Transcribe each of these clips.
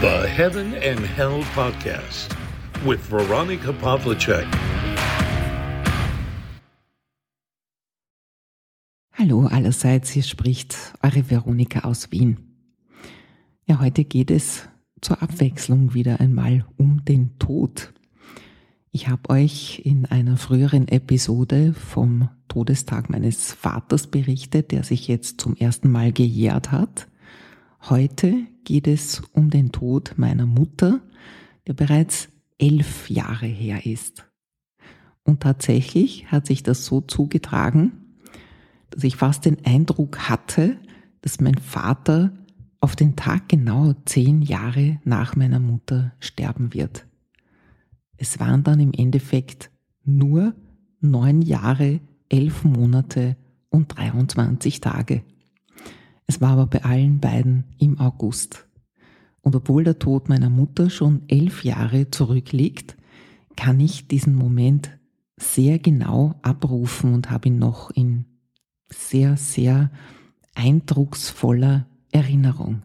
The Heaven and Hell Podcast with Veronica Pavlicek. Hallo allerseits, hier spricht eure Veronika aus Wien. Ja, heute geht es zur Abwechslung wieder einmal um den Tod. Ich habe euch in einer früheren Episode vom Todestag meines Vaters berichtet, der sich jetzt zum ersten Mal gejährt hat. Heute geht es um den Tod meiner Mutter, der bereits elf Jahre her ist. Und tatsächlich hat sich das so zugetragen, dass ich fast den Eindruck hatte, dass mein Vater auf den Tag genau zehn Jahre nach meiner Mutter sterben wird. Es waren dann im Endeffekt nur neun Jahre, elf Monate und 23 Tage. Es war aber bei allen beiden im August. Und obwohl der Tod meiner Mutter schon elf Jahre zurückliegt, kann ich diesen Moment sehr genau abrufen und habe ihn noch in sehr, sehr eindrucksvoller Erinnerung.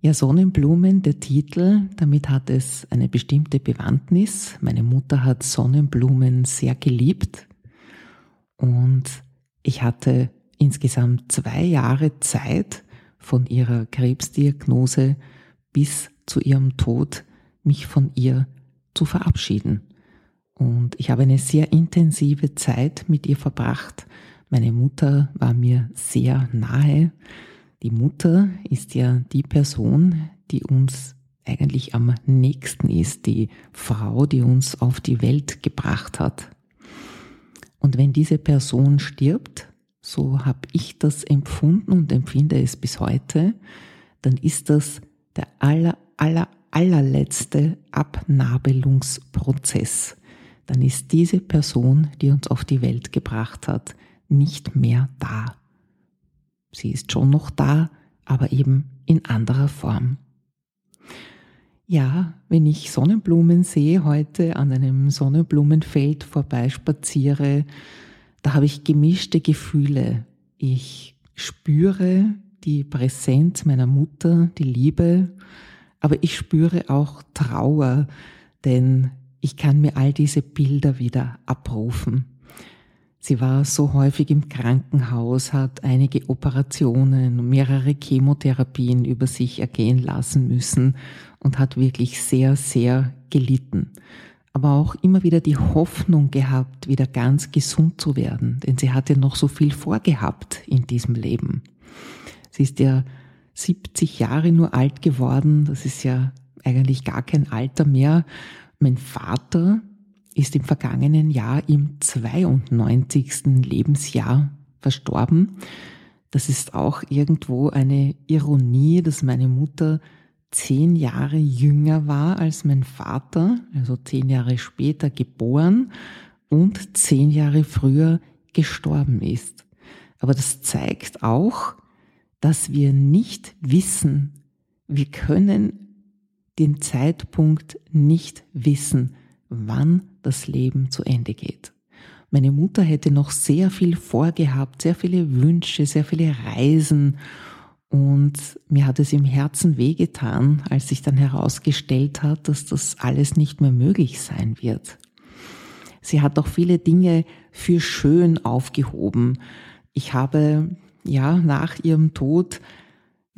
Ja, Sonnenblumen, der Titel, damit hat es eine bestimmte Bewandtnis. Meine Mutter hat Sonnenblumen sehr geliebt und ich hatte insgesamt zwei Jahre Zeit von ihrer Krebsdiagnose bis zu ihrem Tod, mich von ihr zu verabschieden. Und ich habe eine sehr intensive Zeit mit ihr verbracht meine Mutter war mir sehr nahe. Die Mutter ist ja die Person, die uns eigentlich am nächsten ist, die Frau, die uns auf die Welt gebracht hat. Und wenn diese Person stirbt, so habe ich das empfunden und empfinde es bis heute, dann ist das der aller, aller, allerletzte Abnabelungsprozess. Dann ist diese Person, die uns auf die Welt gebracht hat, nicht mehr da. Sie ist schon noch da, aber eben in anderer Form. Ja, wenn ich Sonnenblumen sehe, heute an einem Sonnenblumenfeld vorbeispaziere, da habe ich gemischte Gefühle. Ich spüre die Präsenz meiner Mutter, die Liebe, aber ich spüre auch Trauer, denn ich kann mir all diese Bilder wieder abrufen. Sie war so häufig im Krankenhaus, hat einige Operationen, mehrere Chemotherapien über sich ergehen lassen müssen und hat wirklich sehr, sehr gelitten. Aber auch immer wieder die Hoffnung gehabt, wieder ganz gesund zu werden, denn sie hatte noch so viel vorgehabt in diesem Leben. Sie ist ja 70 Jahre nur alt geworden, das ist ja eigentlich gar kein Alter mehr. Mein Vater, ist im vergangenen Jahr im 92. Lebensjahr verstorben. Das ist auch irgendwo eine Ironie, dass meine Mutter zehn Jahre jünger war als mein Vater, also zehn Jahre später geboren und zehn Jahre früher gestorben ist. Aber das zeigt auch, dass wir nicht wissen, wir können den Zeitpunkt nicht wissen, wann das Leben zu Ende geht. Meine Mutter hätte noch sehr viel vorgehabt, sehr viele Wünsche, sehr viele Reisen und mir hat es im Herzen wehgetan, als sich dann herausgestellt hat, dass das alles nicht mehr möglich sein wird. Sie hat auch viele Dinge für schön aufgehoben. Ich habe ja nach ihrem Tod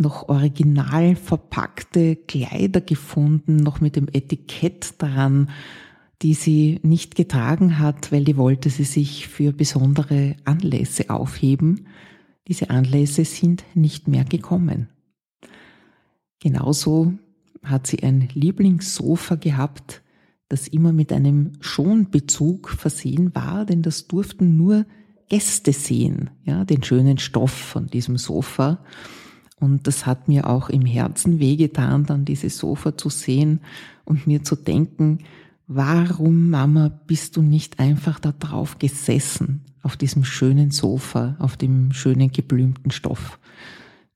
noch original verpackte Kleider gefunden, noch mit dem Etikett dran, die sie nicht getragen hat, weil die wollte sie sich für besondere Anlässe aufheben. Diese Anlässe sind nicht mehr gekommen. Genauso hat sie ein Lieblingssofa gehabt, das immer mit einem Schonbezug versehen war, denn das durften nur Gäste sehen, ja, den schönen Stoff von diesem Sofa. Und das hat mir auch im Herzen wehgetan, dann dieses Sofa zu sehen und mir zu denken, Warum, Mama, bist du nicht einfach da drauf gesessen, auf diesem schönen Sofa, auf dem schönen geblümten Stoff?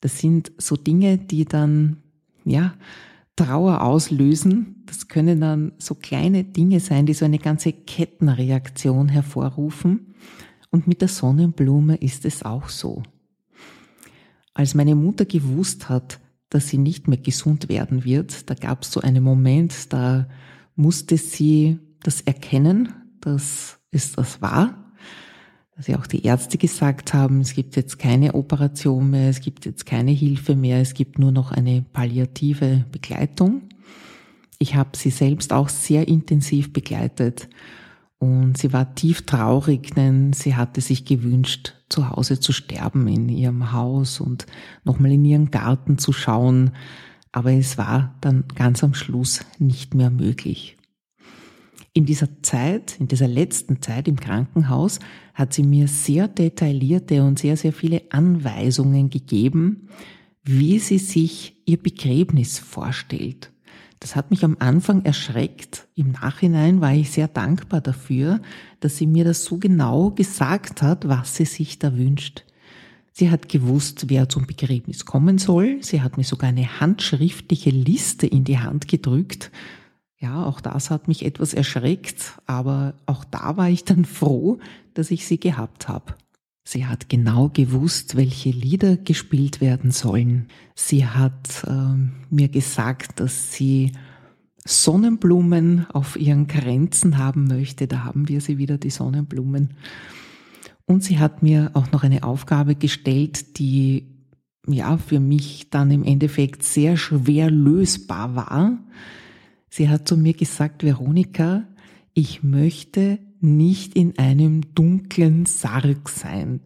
Das sind so Dinge, die dann, ja, Trauer auslösen. Das können dann so kleine Dinge sein, die so eine ganze Kettenreaktion hervorrufen. Und mit der Sonnenblume ist es auch so. Als meine Mutter gewusst hat, dass sie nicht mehr gesund werden wird. Da gab es so einen Moment, da musste sie das erkennen, dass es das war. Ja auch die Ärzte gesagt haben, es gibt jetzt keine Operation mehr, es gibt jetzt keine Hilfe mehr, es gibt nur noch eine palliative Begleitung. Ich habe sie selbst auch sehr intensiv begleitet und sie war tief traurig, denn sie hatte sich gewünscht, zu Hause zu sterben, in ihrem Haus und nochmal in ihren Garten zu schauen. Aber es war dann ganz am Schluss nicht mehr möglich. In dieser Zeit, in dieser letzten Zeit im Krankenhaus, hat sie mir sehr detaillierte und sehr, sehr viele Anweisungen gegeben, wie sie sich ihr Begräbnis vorstellt. Das hat mich am Anfang erschreckt. Im Nachhinein war ich sehr dankbar dafür, dass sie mir das so genau gesagt hat, was sie sich da wünscht. Sie hat gewusst, wer zum Begräbnis kommen soll. Sie hat mir sogar eine handschriftliche Liste in die Hand gedrückt. Ja, auch das hat mich etwas erschreckt, aber auch da war ich dann froh, dass ich sie gehabt habe. Sie hat genau gewusst, welche Lieder gespielt werden sollen. Sie hat äh, mir gesagt, dass sie Sonnenblumen auf ihren Grenzen haben möchte. Da haben wir sie wieder, die Sonnenblumen. Und sie hat mir auch noch eine Aufgabe gestellt, die ja für mich dann im Endeffekt sehr schwer lösbar war. Sie hat zu mir gesagt, Veronika, ich möchte nicht in einem dunklen Sarg sein.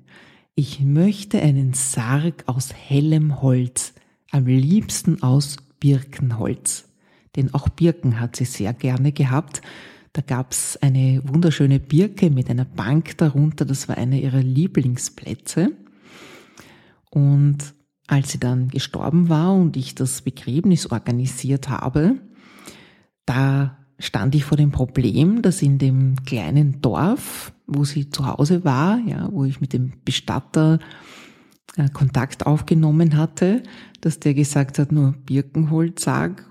Ich möchte einen Sarg aus hellem Holz, am liebsten aus Birkenholz. Denn auch Birken hat sie sehr gerne gehabt. Da gab's eine wunderschöne Birke mit einer Bank darunter, das war einer ihrer Lieblingsplätze. Und als sie dann gestorben war und ich das Begräbnis organisiert habe, da stand ich vor dem Problem, dass in dem kleinen Dorf, wo sie zu Hause war, ja, wo ich mit dem Bestatter äh, Kontakt aufgenommen hatte, dass der gesagt hat, nur Birkenholzsarg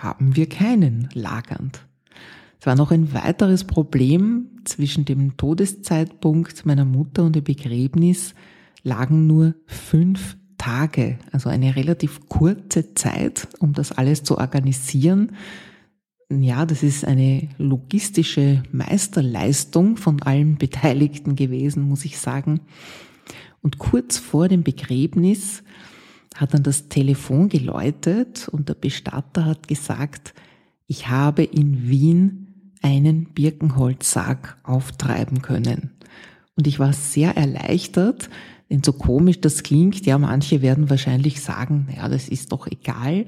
haben wir keinen lagernd. Es war noch ein weiteres Problem zwischen dem Todeszeitpunkt meiner Mutter und dem Begräbnis lagen nur fünf Tage, also eine relativ kurze Zeit, um das alles zu organisieren ja, das ist eine logistische Meisterleistung von allen Beteiligten gewesen, muss ich sagen. Und kurz vor dem Begräbnis hat dann das Telefon geläutet und der Bestatter hat gesagt, ich habe in Wien einen Birkenholzsarg auftreiben können. Und ich war sehr erleichtert, denn so komisch das klingt, ja, manche werden wahrscheinlich sagen, ja, das ist doch egal.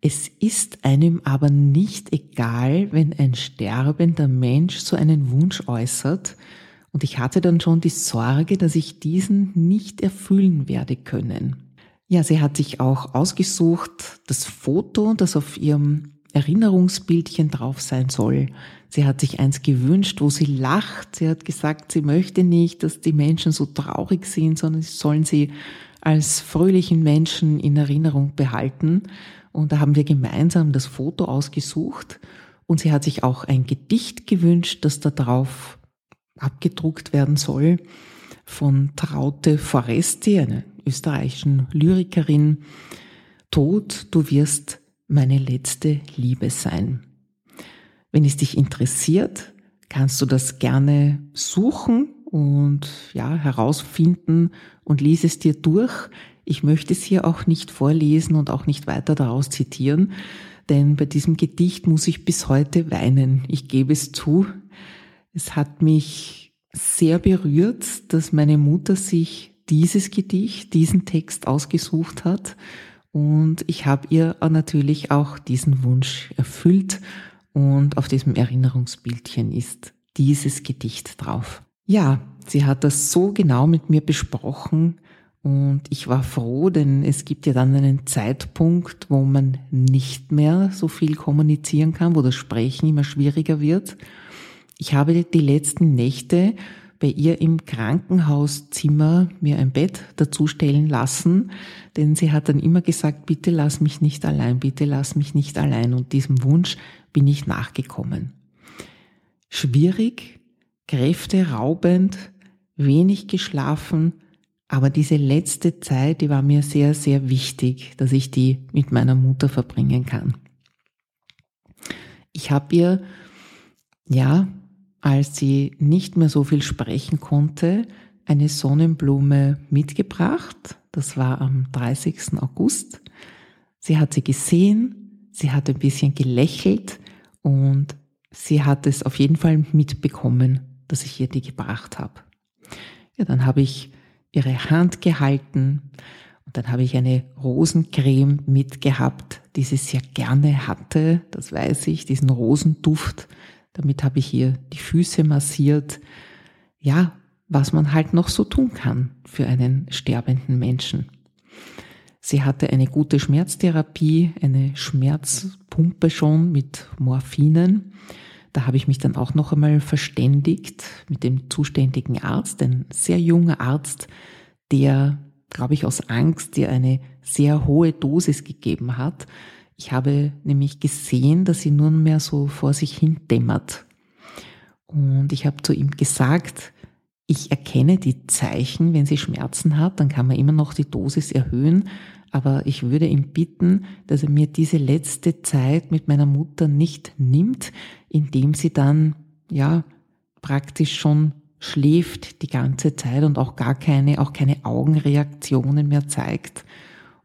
Es ist einem aber nicht egal, wenn ein sterbender Mensch so einen Wunsch äußert, und ich hatte dann schon die Sorge, dass ich diesen nicht erfüllen werde können. Ja, sie hat sich auch ausgesucht, das Foto, das auf ihrem Erinnerungsbildchen drauf sein soll. Sie hat sich eins gewünscht, wo sie lacht. Sie hat gesagt, sie möchte nicht, dass die Menschen so traurig sind, sondern sie sollen sie als fröhlichen Menschen in Erinnerung behalten. Und da haben wir gemeinsam das Foto ausgesucht und sie hat sich auch ein Gedicht gewünscht, das da drauf abgedruckt werden soll von Traute Foresti, einer österreichischen Lyrikerin. Tod, du wirst meine letzte Liebe sein. Wenn es dich interessiert, kannst du das gerne suchen und ja, herausfinden und lies es dir durch. Ich möchte es hier auch nicht vorlesen und auch nicht weiter daraus zitieren, denn bei diesem Gedicht muss ich bis heute weinen. Ich gebe es zu. Es hat mich sehr berührt, dass meine Mutter sich dieses Gedicht, diesen Text ausgesucht hat. Und ich habe ihr natürlich auch diesen Wunsch erfüllt. Und auf diesem Erinnerungsbildchen ist dieses Gedicht drauf. Ja, sie hat das so genau mit mir besprochen, und ich war froh, denn es gibt ja dann einen Zeitpunkt, wo man nicht mehr so viel kommunizieren kann, wo das Sprechen immer schwieriger wird. Ich habe die letzten Nächte bei ihr im Krankenhauszimmer mir ein Bett dazustellen lassen, denn sie hat dann immer gesagt, bitte lass mich nicht allein, bitte lass mich nicht allein. Und diesem Wunsch bin ich nachgekommen. Schwierig, kräfteraubend, wenig geschlafen, Aber diese letzte Zeit, die war mir sehr, sehr wichtig, dass ich die mit meiner Mutter verbringen kann. Ich habe ihr, ja, als sie nicht mehr so viel sprechen konnte, eine Sonnenblume mitgebracht. Das war am 30. August. Sie hat sie gesehen, sie hat ein bisschen gelächelt und sie hat es auf jeden Fall mitbekommen, dass ich ihr die gebracht habe. Ja, dann habe ich ihre Hand gehalten und dann habe ich eine Rosencreme mitgehabt, die sie sehr gerne hatte, das weiß ich, diesen Rosenduft. Damit habe ich ihr die Füße massiert. Ja, was man halt noch so tun kann für einen sterbenden Menschen. Sie hatte eine gute Schmerztherapie, eine Schmerzpumpe schon mit Morphinen. Da habe ich mich dann auch noch einmal verständigt mit dem zuständigen Arzt, ein sehr junger Arzt, der, glaube ich, aus Angst dir eine sehr hohe Dosis gegeben hat. Ich habe nämlich gesehen, dass sie nunmehr so vor sich hin dämmert. Und ich habe zu ihm gesagt, ich erkenne die Zeichen, wenn sie Schmerzen hat, dann kann man immer noch die Dosis erhöhen, aber ich würde ihn bitten, dass er mir diese letzte Zeit mit meiner Mutter nicht nimmt, indem sie dann, ja, praktisch schon schläft die ganze Zeit und auch gar keine, auch keine Augenreaktionen mehr zeigt.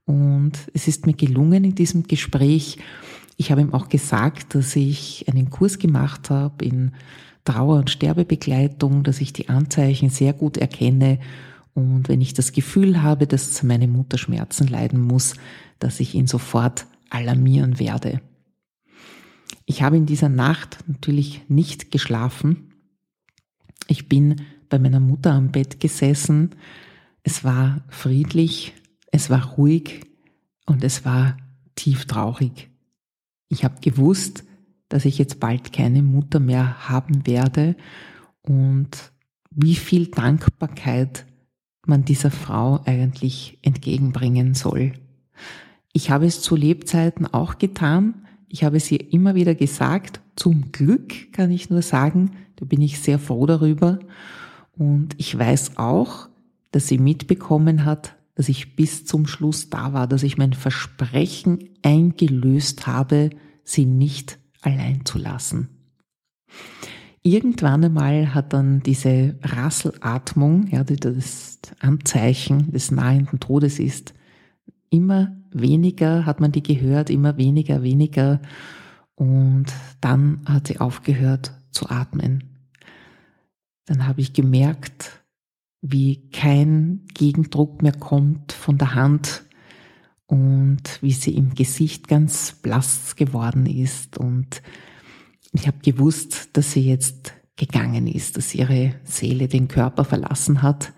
Und es ist mir gelungen in diesem Gespräch, ich habe ihm auch gesagt, dass ich einen Kurs gemacht habe in Trauer- und Sterbebegleitung, dass ich die Anzeichen sehr gut erkenne und wenn ich das Gefühl habe, dass meine Mutter Schmerzen leiden muss, dass ich ihn sofort alarmieren werde. Ich habe in dieser Nacht natürlich nicht geschlafen. Ich bin bei meiner Mutter am Bett gesessen. Es war friedlich, es war ruhig und es war tief traurig. Ich habe gewusst, dass ich jetzt bald keine Mutter mehr haben werde und wie viel Dankbarkeit man dieser Frau eigentlich entgegenbringen soll. Ich habe es zu Lebzeiten auch getan. Ich habe es ihr immer wieder gesagt. Zum Glück kann ich nur sagen, da bin ich sehr froh darüber. Und ich weiß auch, dass sie mitbekommen hat, dass ich bis zum Schluss da war, dass ich mein Versprechen eingelöst habe, sie nicht allein zu lassen. Irgendwann einmal hat dann diese Rasselatmung, ja, die das Anzeichen des nahenden Todes ist, immer weniger hat man die gehört, immer weniger, weniger. Und dann hat sie aufgehört zu atmen. Dann habe ich gemerkt, wie kein Gegendruck mehr kommt von der Hand und wie sie im Gesicht ganz blass geworden ist und ich habe gewusst, dass sie jetzt gegangen ist, dass ihre Seele den Körper verlassen hat.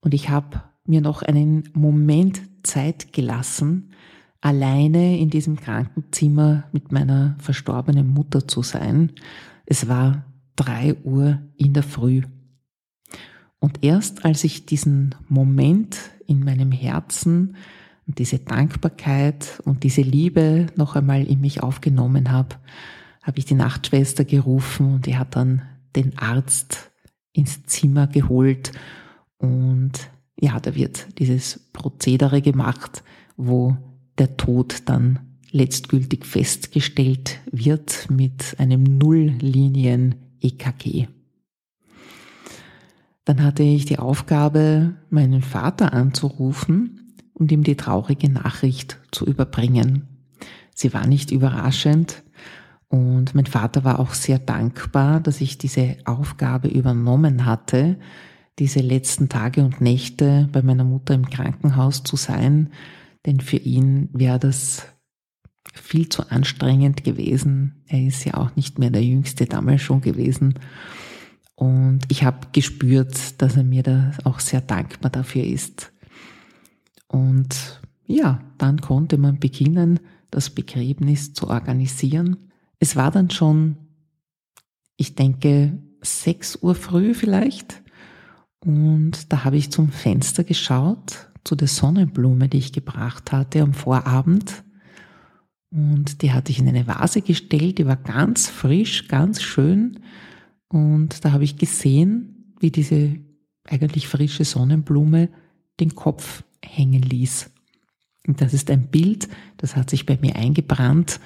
Und ich habe mir noch einen Moment Zeit gelassen, alleine in diesem Krankenzimmer mit meiner verstorbenen Mutter zu sein. Es war drei Uhr in der Früh. Und erst als ich diesen Moment in meinem Herzen und diese Dankbarkeit und diese Liebe noch einmal in mich aufgenommen habe, habe ich die Nachtschwester gerufen und die hat dann den Arzt ins Zimmer geholt und ja, da wird dieses Prozedere gemacht, wo der Tod dann letztgültig festgestellt wird mit einem Nulllinien EKG. Dann hatte ich die Aufgabe, meinen Vater anzurufen und ihm die traurige Nachricht zu überbringen. Sie war nicht überraschend, und mein Vater war auch sehr dankbar, dass ich diese Aufgabe übernommen hatte, diese letzten Tage und Nächte bei meiner Mutter im Krankenhaus zu sein, denn für ihn wäre das viel zu anstrengend gewesen. Er ist ja auch nicht mehr der Jüngste damals schon gewesen. Und ich habe gespürt, dass er mir da auch sehr dankbar dafür ist. Und ja, dann konnte man beginnen, das Begräbnis zu organisieren. Es war dann schon, ich denke, sechs Uhr früh vielleicht. Und da habe ich zum Fenster geschaut, zu der Sonnenblume, die ich gebracht hatte am Vorabend. Und die hatte ich in eine Vase gestellt, die war ganz frisch, ganz schön. Und da habe ich gesehen, wie diese eigentlich frische Sonnenblume den Kopf hängen ließ. Und das ist ein Bild, das hat sich bei mir eingebrannt,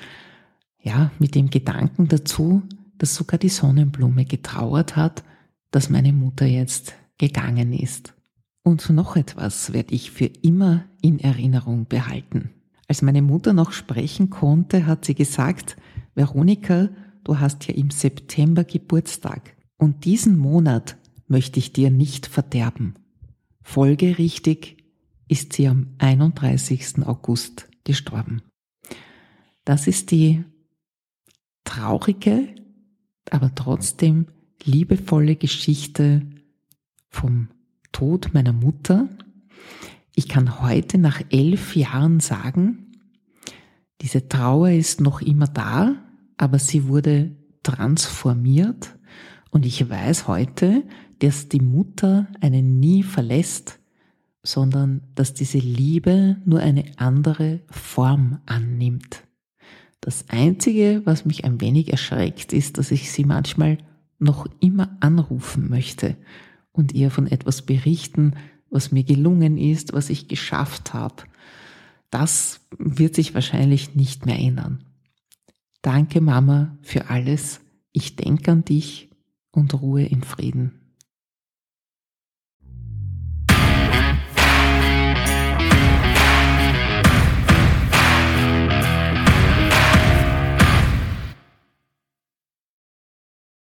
ja, mit dem Gedanken dazu, dass sogar die Sonnenblume getrauert hat, dass meine Mutter jetzt gegangen ist. Und noch etwas werde ich für immer in Erinnerung behalten. Als meine Mutter noch sprechen konnte, hat sie gesagt, Veronika, du hast ja im September Geburtstag und diesen Monat möchte ich dir nicht verderben. Folgerichtig ist sie am 31. August gestorben. Das ist die traurige, aber trotzdem liebevolle Geschichte vom Tod meiner Mutter. Ich kann heute nach elf Jahren sagen, diese Trauer ist noch immer da, aber sie wurde transformiert und ich weiß heute, dass die Mutter einen nie verlässt, sondern dass diese Liebe nur eine andere Form annimmt. Das Einzige, was mich ein wenig erschreckt, ist, dass ich sie manchmal noch immer anrufen möchte und ihr von etwas berichten, was mir gelungen ist, was ich geschafft habe. Das wird sich wahrscheinlich nicht mehr ändern. Danke Mama für alles. Ich denke an dich und Ruhe in Frieden.